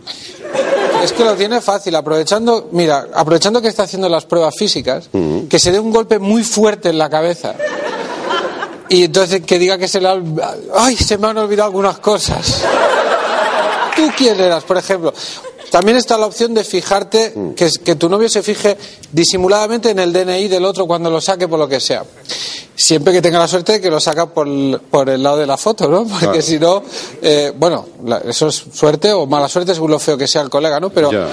Es que lo tiene fácil, aprovechando, mira, aprovechando que está haciendo las pruebas físicas, que se dé un golpe muy fuerte en la cabeza. Y entonces que diga que se le ha ay, se me han olvidado algunas cosas. ¿Tú quién eras, por ejemplo? También está la opción de fijarte, que, es- que tu novio se fije disimuladamente en el DNI del otro cuando lo saque por lo que sea. Siempre que tenga la suerte de que lo saca por, el- por el lado de la foto, ¿no? Porque Claro. si no, eh, bueno, la- eso es suerte o mala suerte según lo feo que sea el colega, ¿no? Pero Ya.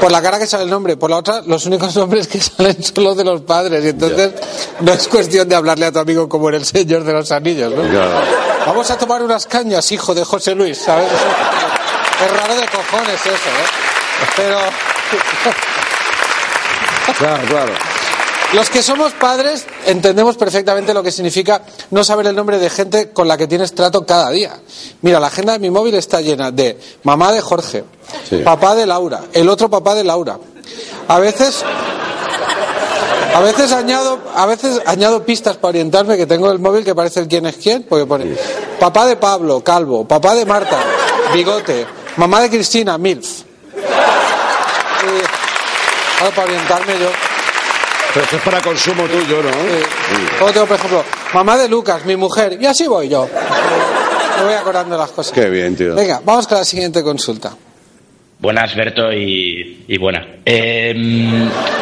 por la cara que sale el nombre, por la otra, los únicos nombres que salen son los de los padres. Y entonces no es cuestión de hablarle a tu amigo como en el Señor de los Anillos, ¿no? Vamos a tomar unas cañas, hijo de José Luis, ¿sabes? Es raro de cojones eso, ¿eh? Pero Claro, claro. Los que somos padres entendemos perfectamente lo que significa no saber el nombre de gente con la que tienes trato cada día. Mira, la agenda de mi móvil está llena de mamá de Jorge, Sí. papá de Laura, el otro papá de Laura. A veces a veces añado, a veces añado pistas para orientarme que tengo el móvil que parece el quién es quién, porque pone papá de Pablo, Calvo, papá de Marta, Bigote, mamá de Cristina, Milf. Y, claro, para orientarme yo. Pero esto es para consumo tuyo, ¿no? Luego tengo, por ejemplo, mamá de Lucas, mi mujer, y así voy yo. Me voy acordando las cosas. Qué bien, tío. Venga, vamos con la siguiente consulta. Buenas, Berto, y, y buena. Eh,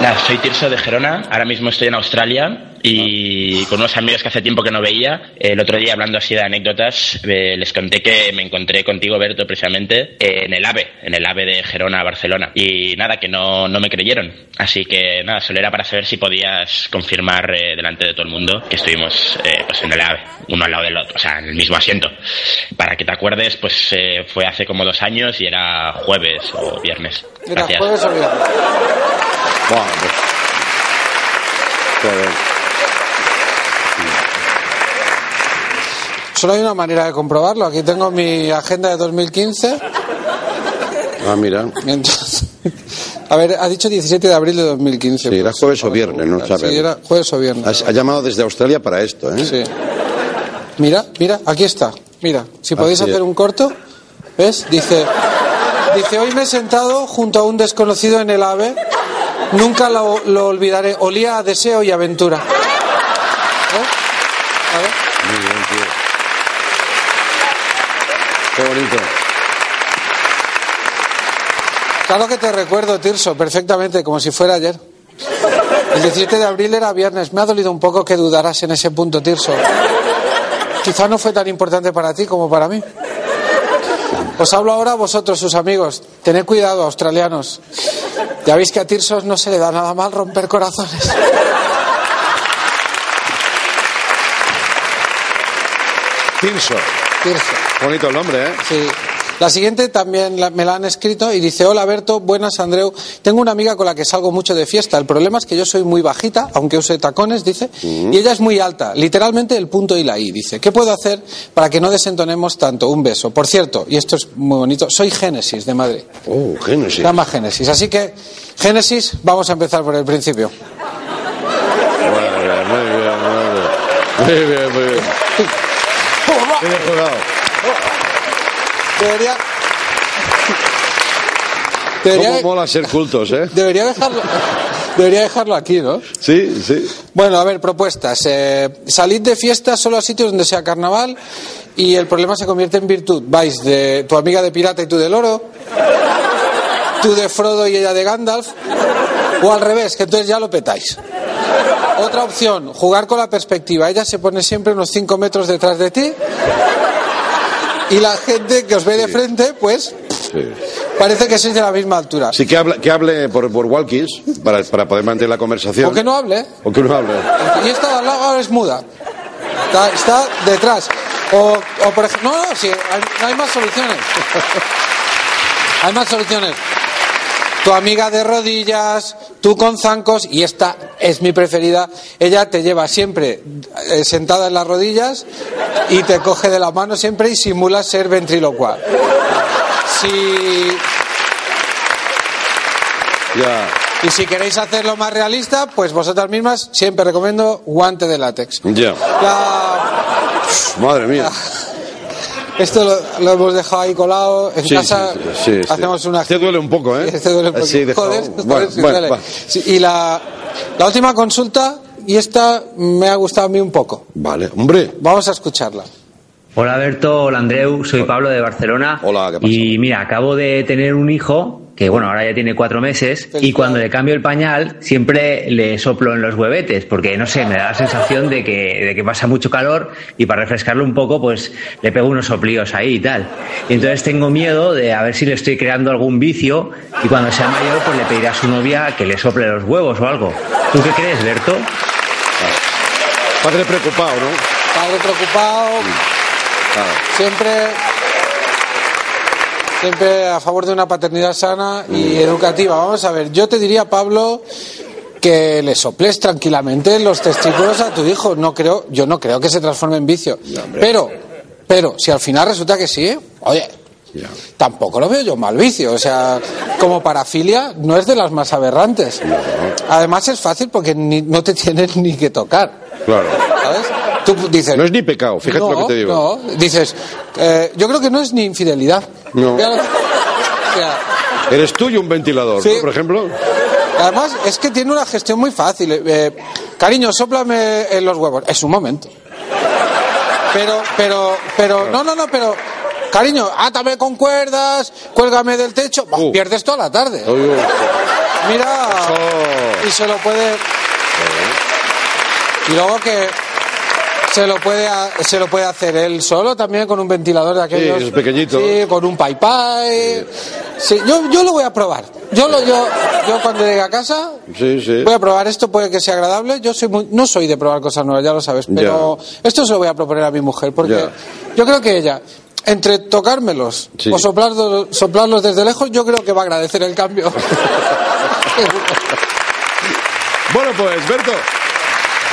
nada, soy Tirso de Gerona, ahora mismo estoy en Australia y con unos amigos que hace tiempo que no veía. El otro día, hablando así de anécdotas, eh, les conté que me encontré contigo, Berto, precisamente eh, en el AVE, en el AVE de Gerona a Barcelona. Y nada, que no, no me creyeron. Así que nada, solo era para saber si podías confirmar eh, delante de todo el mundo que estuvimos eh, pues en el AVE, uno al lado del otro, o sea, en el mismo asiento. Para que te acuerdes, pues eh, fue hace como dos años y era jueves o viernes. Gracias. jueves o viernes. Buah, pues. Solo hay una manera de comprobarlo. Aquí tengo mi agenda de 2015. Ah, mira. Entonces, a ver, ha dicho 17 de abril de 2015. Sí, era jueves o viernes, no sabes. Sí, era jueves o viernes. Ha llamado desde Australia para esto, ¿eh? Sí. Mira, mira, aquí está. Mira, si podéis Así es. hacer un corto, ¿ves? Dice, dice, hoy me he sentado junto a un desconocido en el AVE. Nunca lo, lo olvidaré. Olía a deseo y aventura. ¿Eh? A ver. Muy bien, tío. Qué bonito. Claro que te recuerdo, Tirso, perfectamente, como si fuera ayer. El 17 de abril era viernes. Me ha dolido un poco que dudaras en ese punto, Tirso. Quizá no fue tan importante para ti como para mí. Os hablo ahora a vosotros, sus amigos. Tened cuidado, australianos. Ya veis que a Tirsos no se le da nada mal romper corazones. Tirso. Tirso. Bonito el nombre, ¿eh? Sí. La siguiente también me la han escrito y dice, hola Berto, buenas Andreu. Tengo una amiga con la que salgo mucho de fiesta. El problema es que yo soy muy bajita, aunque use tacones, dice, y ella es muy alta, literalmente el punto y la I, dice. ¿Qué puedo hacer para que no desentonemos tanto? Un beso. Por cierto, y esto es muy bonito, soy Génesis de Madrid. Oh, Génesis. Llama Génesis. Así que, Génesis, vamos a empezar por el principio. Muy bien, muy bien, muy bien. Muy bien, muy bien. Bien jugado. Debería... ¿Cómo Debería, mola ser cultos, eh? debería dejarlo... Debería dejarlo aquí, ¿no? Sí, sí. Bueno, a ver, propuestas. Eh, salid de fiesta solo a sitios donde sea carnaval y el problema se convierte en virtud. Vais de tu amiga de pirata y tú del oro, tú de Frodo y ella de Gandalf, o al revés, que entonces ya lo petáis. Otra opción, jugar con la perspectiva. Ella se pone siempre unos 5 metros detrás de ti y la gente que os ve de frente, pues, sí. parece que sois de la misma altura. Sí, que hable, que hable por, por walkies para, para poder mantener la conversación. O que no hable. O que no hable. Y esta de al lado ahora es muda. Está, está detrás. O, o por ejemplo. No, no, sí, hay, hay más soluciones. Hay más soluciones. Tu amiga de rodillas, tú con zancos, y esta es mi preferida. Ella te lleva siempre eh, sentada en las rodillas y te coge de la mano siempre y simula ser ventrilocual. Si. Y si queréis hacerlo más realista, pues vosotras mismas siempre recomiendo guante de látex. Ya. La- Madre mía. Esto lo, lo hemos dejado ahí colado. En Sí, casa sí, sí, sí, sí. hacemos una. Te duele un poco, ¿eh? Este duele un poco. Sí, dejado. Joder, Bueno, joder, bueno, y la, la última consulta, y esta me ha gustado a mí un poco. Vale, hombre. Vamos a escucharla. Hola Berto, hola Andreu, soy Pablo de Barcelona. Hola, ¿qué pasa? Y mira, acabo de tener un hijo que bueno, ahora ya tiene cuatro meses y cuando le cambio el pañal siempre le soplo en los huevetes porque no sé, me da la sensación de que, de que pasa mucho calor y para refrescarlo un poco pues le pego unos soplíos ahí y tal. Y entonces tengo miedo de a ver si le estoy creando algún vicio y cuando sea mayor pues le pediré a su novia que le sople los huevos o algo. ¿Tú qué crees, Berto? Padre preocupado, ¿no? Padre preocupado, Claro. siempre. Siempre a favor de una paternidad sana y educativa. Vamos a ver, yo te diría, Pablo, que le soples tranquilamente los testículos a tu hijo. No creo, yo no creo que se transforme en vicio. Pero, pero, si al final resulta que sí, oye, tampoco lo veo yo mal vicio. O sea, como parafilia no es de las más aberrantes. Además es fácil porque ni- no te tienes ni que tocar. Claro. ¿Sabes? Tú dices. No es ni pecado, fíjate no, lo que te digo. No, dices, eh, yo creo que no es ni infidelidad. No. Eres tú y un ventilador, Sí. ¿no? Por ejemplo. Además, es que tiene una gestión muy fácil. Eh, cariño, sóplame en los huevos. Es un momento. Pero, pero, pero, no, no, no, pero, cariño, átame con cuerdas, cuélgame del techo. Bah, Pierdes toda la tarde. Mira, y se lo puede. Y luego que se lo puede se lo puede hacer él solo también con un ventilador de aquellos. es pequeñito. Sí, con un pai pai. Sí, yo, yo lo voy a probar. Yo lo yo yo cuando llegue a casa Sí, sí. voy a probar esto puede que sea agradable. Yo soy muy- no soy de probar cosas nuevas, ya lo sabes, pero esto se lo voy a proponer a mi mujer porque Ya. yo creo que ella entre tocármelos Sí. o soplarlos, soplarlos desde lejos, yo creo que va a agradecer el cambio. Bueno, pues, Berto,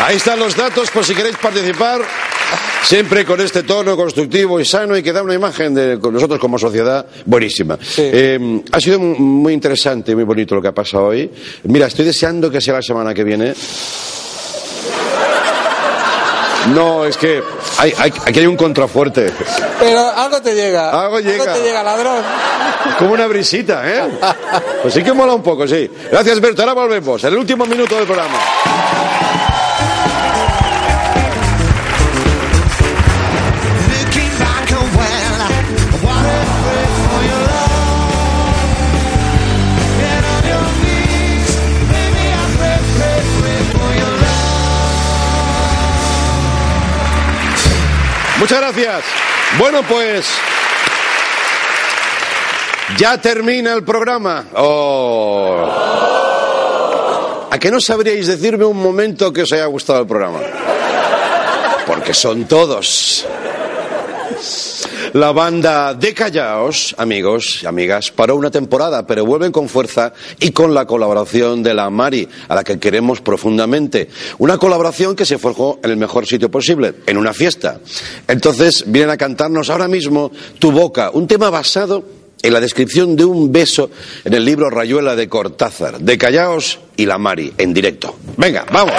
ahí están los datos por si queréis participar. Siempre con este tono constructivo y sano y que da una imagen de nosotros como sociedad buenísima. Eh, ha sido mu- muy interesante y muy bonito lo que ha pasado hoy. Mira, estoy deseando que sea la semana que viene. No, es que hay, hay- aquí hay un contrafuerte. Pero algo te llega. Algo llega. te llega, ladrón. Como una brisita, ¿eh? Pues sí que mola un poco, sí. Gracias, Berto. Ahora volvemos, en el último minuto del programa. Muchas gracias. Bueno, pues. Ya termina el programa. Oh. ¿A qué no sabríais decirme un momento que os haya gustado el programa? Porque son todos. La banda de Callaos, amigos y amigas, paró una temporada, pero vuelven con fuerza y con la colaboración de la Mari, a la que queremos profundamente. Una colaboración que se forjó en el mejor sitio posible, en una fiesta. Entonces vienen a cantarnos ahora mismo Tu Boca, un tema basado en la descripción de un beso en el libro Rayuela de Cortázar, de Callaos y la Mari, en directo. Venga, vamos.